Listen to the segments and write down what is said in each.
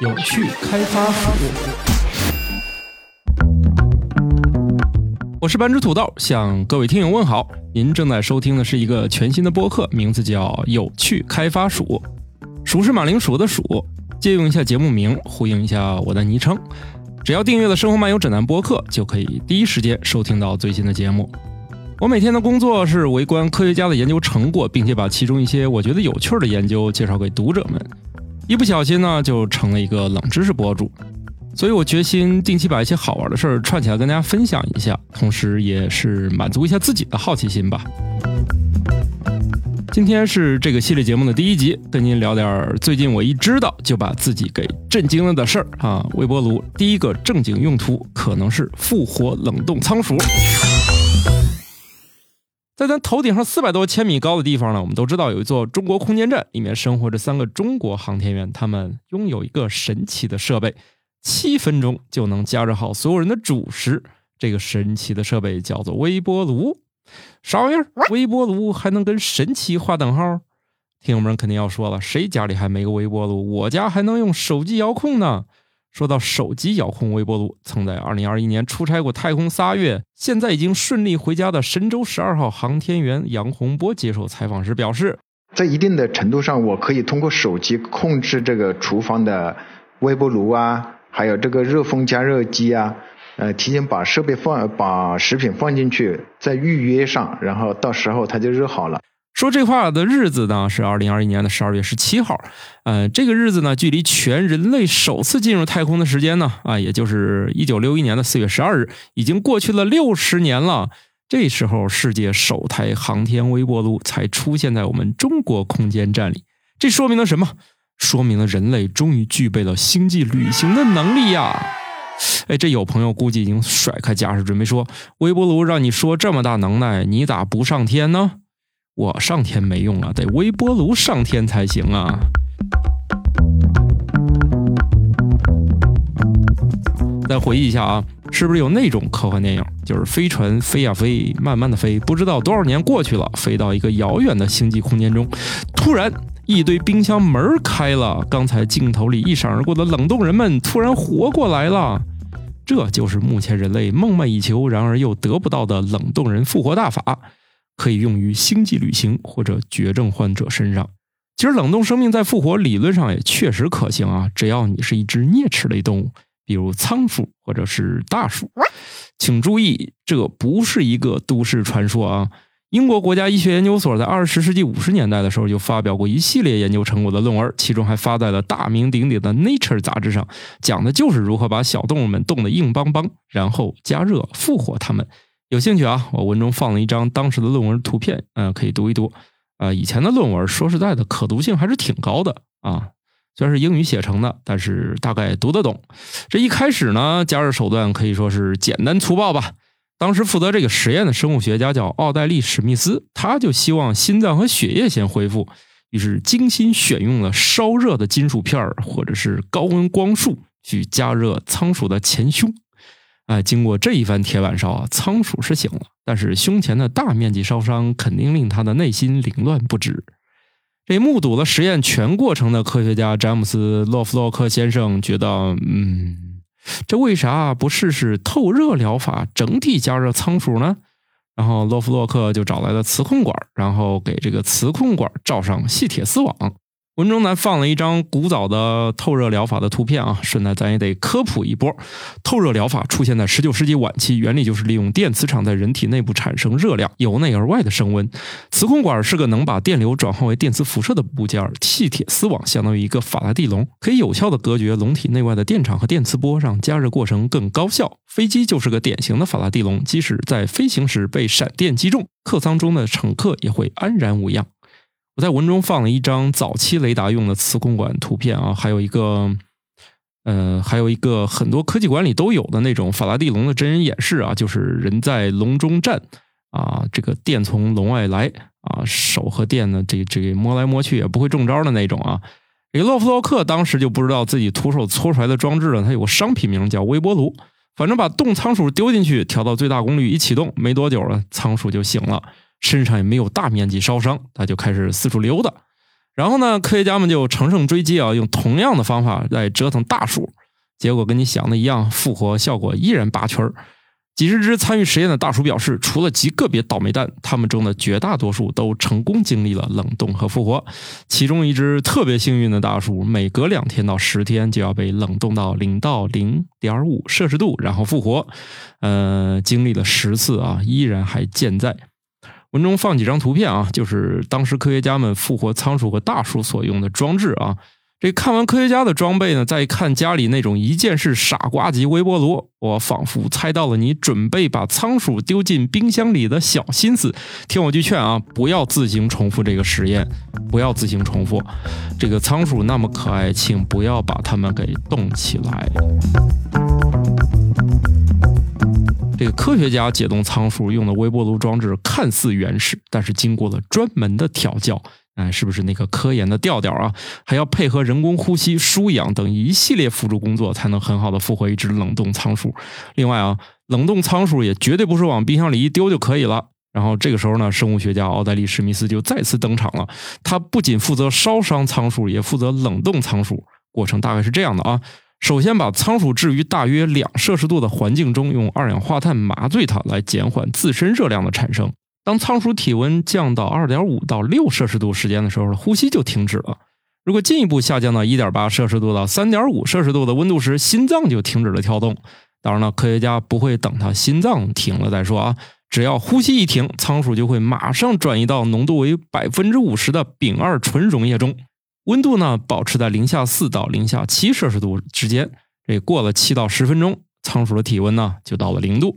有趣开发鼠我是班主土豆，向各位听友问好。您正在收听的是一个全新的播客，名字叫《有趣开发鼠》，鼠是马铃薯的鼠，借用一下节目名，呼应一下我的昵称。只要订阅了《生活漫游指南》播客，就可以第一时间收听到最新的节目。我每天的工作是围观科学家的研究成果，并且把其中一些我觉得有趣的研究介绍给读者们。一不小心呢，就成了一个冷知识博主。所以我决心定期把一些好玩的事儿串起来跟大家分享一下，同时也是满足一下自己的好奇心吧。今天是这个系列节目的第一集，跟您聊点最近我一知道就把自己给震惊了的事儿啊！微波炉第一个正经用途可能是复活冷冻仓鼠。在咱头顶上四百多千米高的地方呢，我们都知道有一座中国空间站，里面生活着三个中国航天员，他们拥有一个神奇的设备。七分钟就能加热好所有人的主食，这个神奇的设备叫做微波炉。啥玩意儿？微波炉还能跟神奇划等号？听友们肯定要说了，谁家里还没个微波炉？我家还能用手机遥控呢。说到手机遥控微波炉，曾在二零二一年出差过太空仨月，现在已经顺利回家的神舟十二号航天员杨洪波接受采访时表示，在一定的程度上，我可以通过手机控制这个厨房的微波炉啊。还有这个热风加热机啊，呃，提前把设备放，把食品放进去，再预约上，然后到时候它就热好了。说这话的日子呢是二零二一年的十二月十七号，呃，这个日子呢距离全人类首次进入太空的时间呢啊，也就是一九六一年的四月十二日，已经过去了六十年了。这时候，世界首台航天微波炉才出现在我们中国空间站里，这说明了什么？说明了人类终于具备了星际旅行的能力呀！哎，这有朋友估计已经甩开架势，准备说：“微波炉让你说这么大能耐，你咋不上天呢？”我上天没用啊，得微波炉上天才行啊！再回忆一下啊，是不是有那种科幻电影，就是飞船飞呀飞，慢慢的飞，不知道多少年过去了，飞到一个遥远的星际空间中，突然。一堆冰箱门开了，刚才镜头里一闪而过的冷冻人们突然活过来了。这就是目前人类梦寐以求，然而又得不到的冷冻人复活大法，可以用于星际旅行或者绝症患者身上。其实冷冻生命在复活理论上也确实可行啊，只要你是一只啮齿类动物，比如仓鼠或者是大鼠。请注意，这不是一个都市传说啊。英国国家医学研究所在二十世纪五十年代的时候就发表过一系列研究成果的论文，其中还发在了大名鼎鼎的《Nature》杂志上，讲的就是如何把小动物们冻得硬邦邦，然后加热复活它们。有兴趣啊？我文中放了一张当时的论文图片，嗯，可以读一读。啊，以前的论文说实在的，可读性还是挺高的啊。虽然是英语写成的，但是大概读得懂。这一开始呢，加热手段可以说是简单粗暴吧。当时负责这个实验的生物学家叫奥黛丽·史密斯，他就希望心脏和血液先恢复，于是精心选用了烧热的金属片或者是高温光束去加热仓鼠的前胸。哎，经过这一番铁板烧啊，仓鼠是醒了，但是胸前的大面积烧伤肯定令他的内心凌乱不止。这目睹了实验全过程的科学家詹姆斯·洛夫洛克先生觉得，嗯。这为啥不试试透热疗法，整体加热仓鼠呢？然后洛夫洛克就找来了磁控管，然后给这个磁控管罩上细铁丝网。文中咱放了一张古早的透热疗法的图片啊，顺带咱也得科普一波。透热疗法出现在十九世纪晚期，原理就是利用电磁场在人体内部产生热量，由内而外的升温。磁控管是个能把电流转换为电磁辐射的部件，气铁丝网相当于一个法拉第笼，可以有效的隔绝笼体内外的电场和电磁波，让加热过程更高效。飞机就是个典型的法拉第笼，即使在飞行时被闪电击中，客舱中的乘客也会安然无恙。我在文中放了一张早期雷达用的磁控管图片啊，还有一个，呃，还有一个很多科技馆里都有的那种法拉第笼的真人演示啊，就是人在笼中站啊，这个电从笼外来啊，手和电呢，这这摸来摸去也不会中招的那种啊。这个洛夫洛克当时就不知道自己徒手搓出来的装置呢，它有个商品名叫微波炉，反正把冻仓鼠丢进去，调到最大功率一启动，没多久呢，仓鼠就醒了。身上也没有大面积烧伤，他就开始四处溜达。然后呢，科学家们就乘胜追击啊，用同样的方法来折腾大鼠，结果跟你想的一样，复活效果依然拔群儿。几十只参与实验的大鼠表示，除了极个别倒霉蛋，它们中的绝大多数都成功经历了冷冻和复活。其中一只特别幸运的大鼠，每隔两天到十天就要被冷冻到零到零点五摄氏度，然后复活。呃，经历了十次啊，依然还健在。文中放几张图片啊，就是当时科学家们复活仓鼠和大鼠所用的装置啊。这看完科学家的装备呢，再看家里那种一键式傻瓜级微波炉，我仿佛猜到了你准备把仓鼠丢进冰箱里的小心思。听我句劝啊，不要自行重复这个实验，不要自行重复。这个仓鼠那么可爱，请不要把它们给冻起来。这个科学家解冻仓鼠用的微波炉装置看似原始，但是经过了专门的调教。哎，是不是那个科研的调调啊？还要配合人工呼吸、输氧等一系列辅助工作，才能很好的复活一只冷冻仓鼠。另外啊，冷冻仓鼠也绝对不是往冰箱里一丢就可以了。然后这个时候呢，生物学家奥黛丽·史密斯就再次登场了。他不仅负责烧伤仓鼠，也负责冷冻仓鼠。过程大概是这样的啊：首先把仓鼠置于大约两摄氏度的环境中，用二氧化碳麻醉它，来减缓自身热量的产生。当仓鼠体温降到二点五到六摄氏度时间的时候，呼吸就停止了。如果进一步下降到一点八摄氏度到三点五摄氏度的温度时，心脏就停止了跳动。当然了，科学家不会等它心脏停了再说啊，只要呼吸一停，仓鼠就会马上转移到浓度为百分之五十的丙二醇溶液中，温度呢保持在零下四到零下七摄氏度之间。这过了七到十分钟，仓鼠的体温呢就到了零度。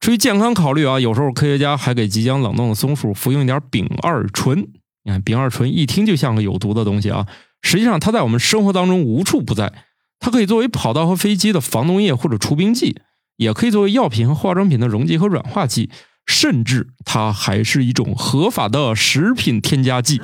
出于健康考虑啊，有时候科学家还给即将冷冻的松鼠服用一点丙二醇。你看，丙二醇一听就像个有毒的东西啊，实际上它在我们生活当中无处不在。它可以作为跑道和飞机的防冻液或者除冰剂，也可以作为药品和化妆品的溶剂和软化剂，甚至它还是一种合法的食品添加剂。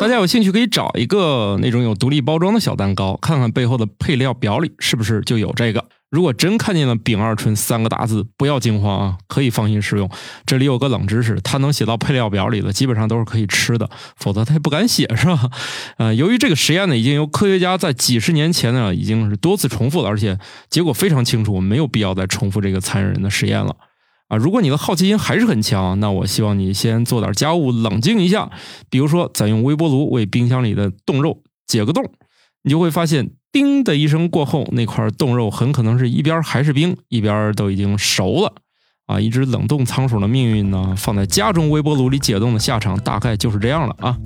大家有兴趣可以找一个那种有独立包装的小蛋糕，看看背后的配料表里是不是就有这个。如果真看见了“丙二醇”三个大字，不要惊慌啊，可以放心食用。这里有个冷知识，它能写到配料表里的，基本上都是可以吃的，否则它也不敢写，是吧？呃，由于这个实验呢，已经由科学家在几十年前呢，已经是多次重复了，而且结果非常清楚，我们没有必要再重复这个残忍的实验了。啊，如果你的好奇心还是很强，那我希望你先做点家务，冷静一下。比如说，咱用微波炉为冰箱里的冻肉解个冻，你就会发现。叮的一声过后，那块冻肉很可能是一边还是冰，一边都已经熟了。啊，一只冷冻仓鼠的命运呢，放在家中微波炉里解冻的下场，大概就是这样了啊。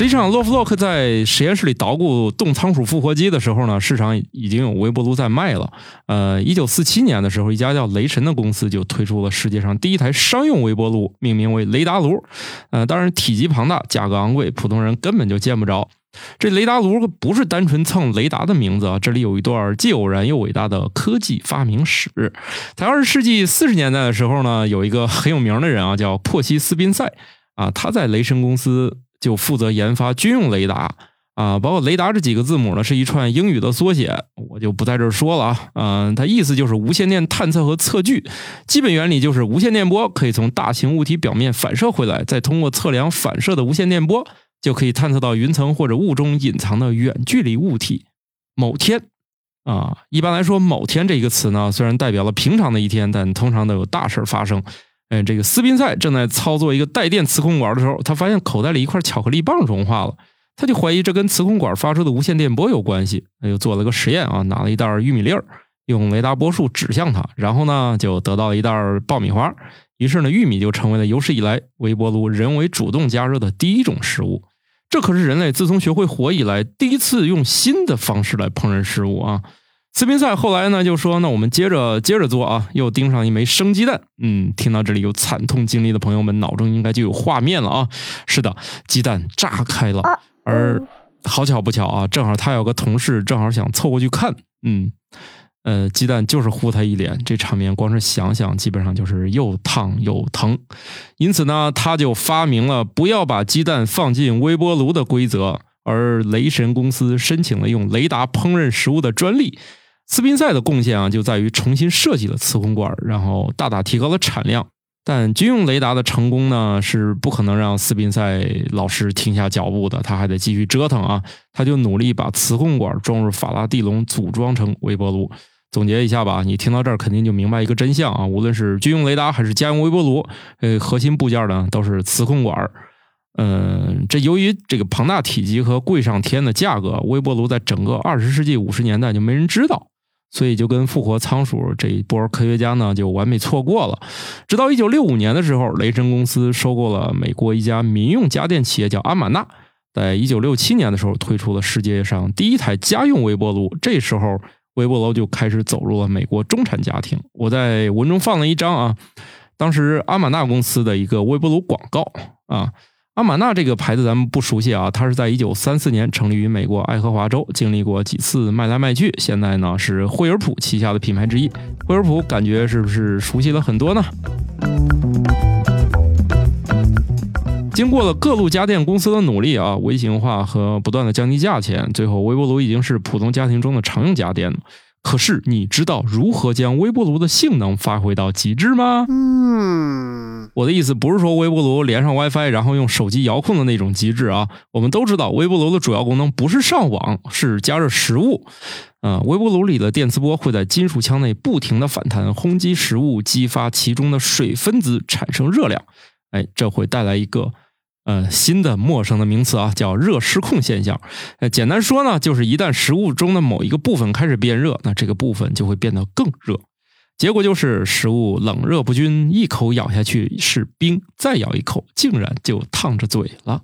实际上，洛夫洛克在实验室里捣鼓冻仓鼠复活机的时候呢，市场已经有微波炉在卖了。呃，一九四七年的时候，一家叫雷神的公司就推出了世界上第一台商用微波炉，命名为雷达炉。呃，当然体积庞大，价格昂贵，普通人根本就见不着。这雷达炉不是单纯蹭雷达的名字啊，这里有一段既偶然又伟大的科技发明史。在二十世纪四十年代的时候呢，有一个很有名的人啊，叫珀西斯宾塞啊，他在雷神公司。就负责研发军用雷达啊，包括雷达这几个字母呢，是一串英语的缩写，我就不在这儿说了啊。嗯，它意思就是无线电探测和测距，基本原理就是无线电波可以从大型物体表面反射回来，再通过测量反射的无线电波，就可以探测到云层或者雾中隐藏的远距离物体。某天啊，一般来说，某天这个词呢，虽然代表了平常的一天，但通常都有大事发生。哎，这个斯宾塞正在操作一个带电磁控管的时候，他发现口袋里一块巧克力棒融化了，他就怀疑这跟磁控管发出的无线电波有关系，他就做了个实验啊，拿了一袋玉米粒儿，用雷达波束指向它，然后呢就得到了一袋爆米花，于是呢玉米就成为了有史以来微波炉人为主动加热的第一种食物，这可是人类自从学会火以来第一次用新的方式来烹饪食物啊。斯宾塞后来呢就说：“那我们接着接着做啊，又盯上一枚生鸡蛋。”嗯，听到这里有惨痛经历的朋友们，脑中应该就有画面了啊。是的，鸡蛋炸开了，而好巧不巧啊，正好他有个同事正好想凑过去看。嗯，呃，鸡蛋就是呼他一脸，这场面光是想想，基本上就是又烫又疼。因此呢，他就发明了不要把鸡蛋放进微波炉的规则，而雷神公司申请了用雷达烹饪食物的专利。斯宾塞的贡献啊，就在于重新设计了磁控管，然后大大提高了产量。但军用雷达的成功呢，是不可能让斯宾塞老师停下脚步的，他还得继续折腾啊！他就努力把磁控管装入法拉第笼，组装成微波炉。总结一下吧，你听到这儿肯定就明白一个真相啊！无论是军用雷达还是家用微波炉，呃，核心部件呢都是磁控管。嗯，这由于这个庞大体积和贵上天的价格，微波炉在整个二十世纪五十年代就没人知道。所以就跟复活仓鼠这一波科学家呢，就完美错过了。直到一九六五年的时候，雷神公司收购了美国一家民用家电企业，叫阿玛纳。在一九六七年的时候，推出了世界上第一台家用微波炉。这时候，微波炉就开始走入了美国中产家庭。我在文中放了一张啊，当时阿玛纳公司的一个微波炉广告啊。阿玛纳这个牌子咱们不熟悉啊，它是在一九三四年成立于美国爱荷华州，经历过几次卖来卖去，现在呢是惠而浦旗下的品牌之一。惠而浦感觉是不是熟悉了很多呢？经过了各路家电公司的努力啊，微型化和不断的降低价钱，最后微波炉已经是普通家庭中的常用家电了。可是你知道如何将微波炉的性能发挥到极致吗？嗯，我的意思不是说微波炉连上 WiFi 然后用手机遥控的那种极致啊。我们都知道微波炉的主要功能不是上网，是加热食物。啊，微波炉里的电磁波会在金属腔内不停的反弹，轰击食物，激发其中的水分子产生热量。哎，这会带来一个。呃，新的陌生的名词啊，叫热失控现象。呃，简单说呢，就是一旦食物中的某一个部分开始变热，那这个部分就会变得更热，结果就是食物冷热不均，一口咬下去是冰，再咬一口竟然就烫着嘴了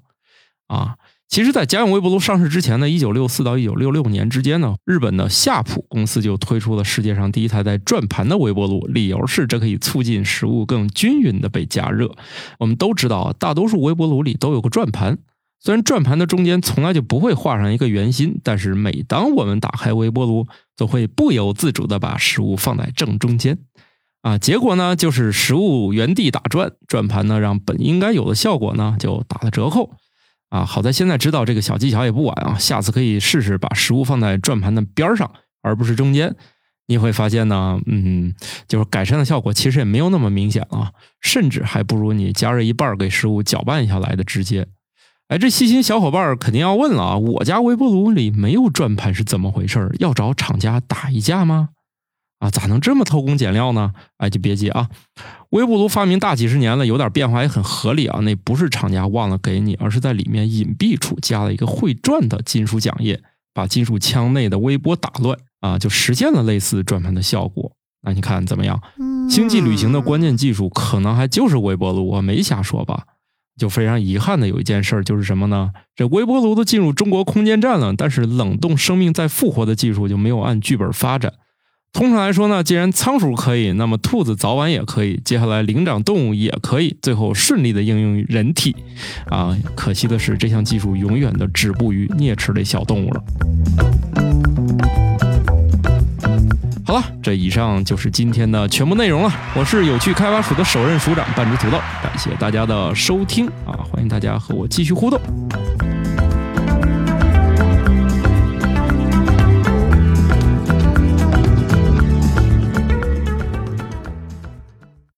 啊！其实，在家用微波炉上市之前呢，一九六四到一九六六年之间呢，日本的夏普公司就推出了世界上第一台带转盘的微波炉，理由是这可以促进食物更均匀的被加热。我们都知道，大多数微波炉里都有个转盘，虽然转盘的中间从来就不会画上一个圆心，但是每当我们打开微波炉，都会不由自主的把食物放在正中间。啊，结果呢，就是食物原地打转，转盘呢让本应该有的效果呢就打了折扣。啊，好在现在知道这个小技巧也不晚啊，下次可以试试把食物放在转盘的边上，而不是中间。你会发现呢，嗯，就是改善的效果其实也没有那么明显啊，甚至还不如你加热一半给食物搅拌下来的直接。哎，这细心小伙伴肯定要问了啊，我家微波炉里没有转盘是怎么回事？要找厂家打一架吗？啊，咋能这么偷工减料呢？哎，就别急啊。微波炉发明大几十年了，有点变化也很合理啊。那不是厂家忘了给你，而是在里面隐蔽处加了一个会转的金属桨叶，把金属腔内的微波打乱啊，就实现了类似转盘的效果。那你看怎么样？星际旅行的关键技术可能还就是微波炉，我没瞎说吧？就非常遗憾的有一件事儿就是什么呢？这微波炉都进入中国空间站了，但是冷冻生命再复活的技术就没有按剧本发展。通常来说呢，既然仓鼠可以，那么兔子早晚也可以。接下来灵长动物也可以，最后顺利的应用于人体。啊，可惜的是，这项技术永远的止步于啮齿类小动物了。好了，这以上就是今天的全部内容了。我是有趣开发署的首任署长半只土豆，感谢大家的收听啊，欢迎大家和我继续互动。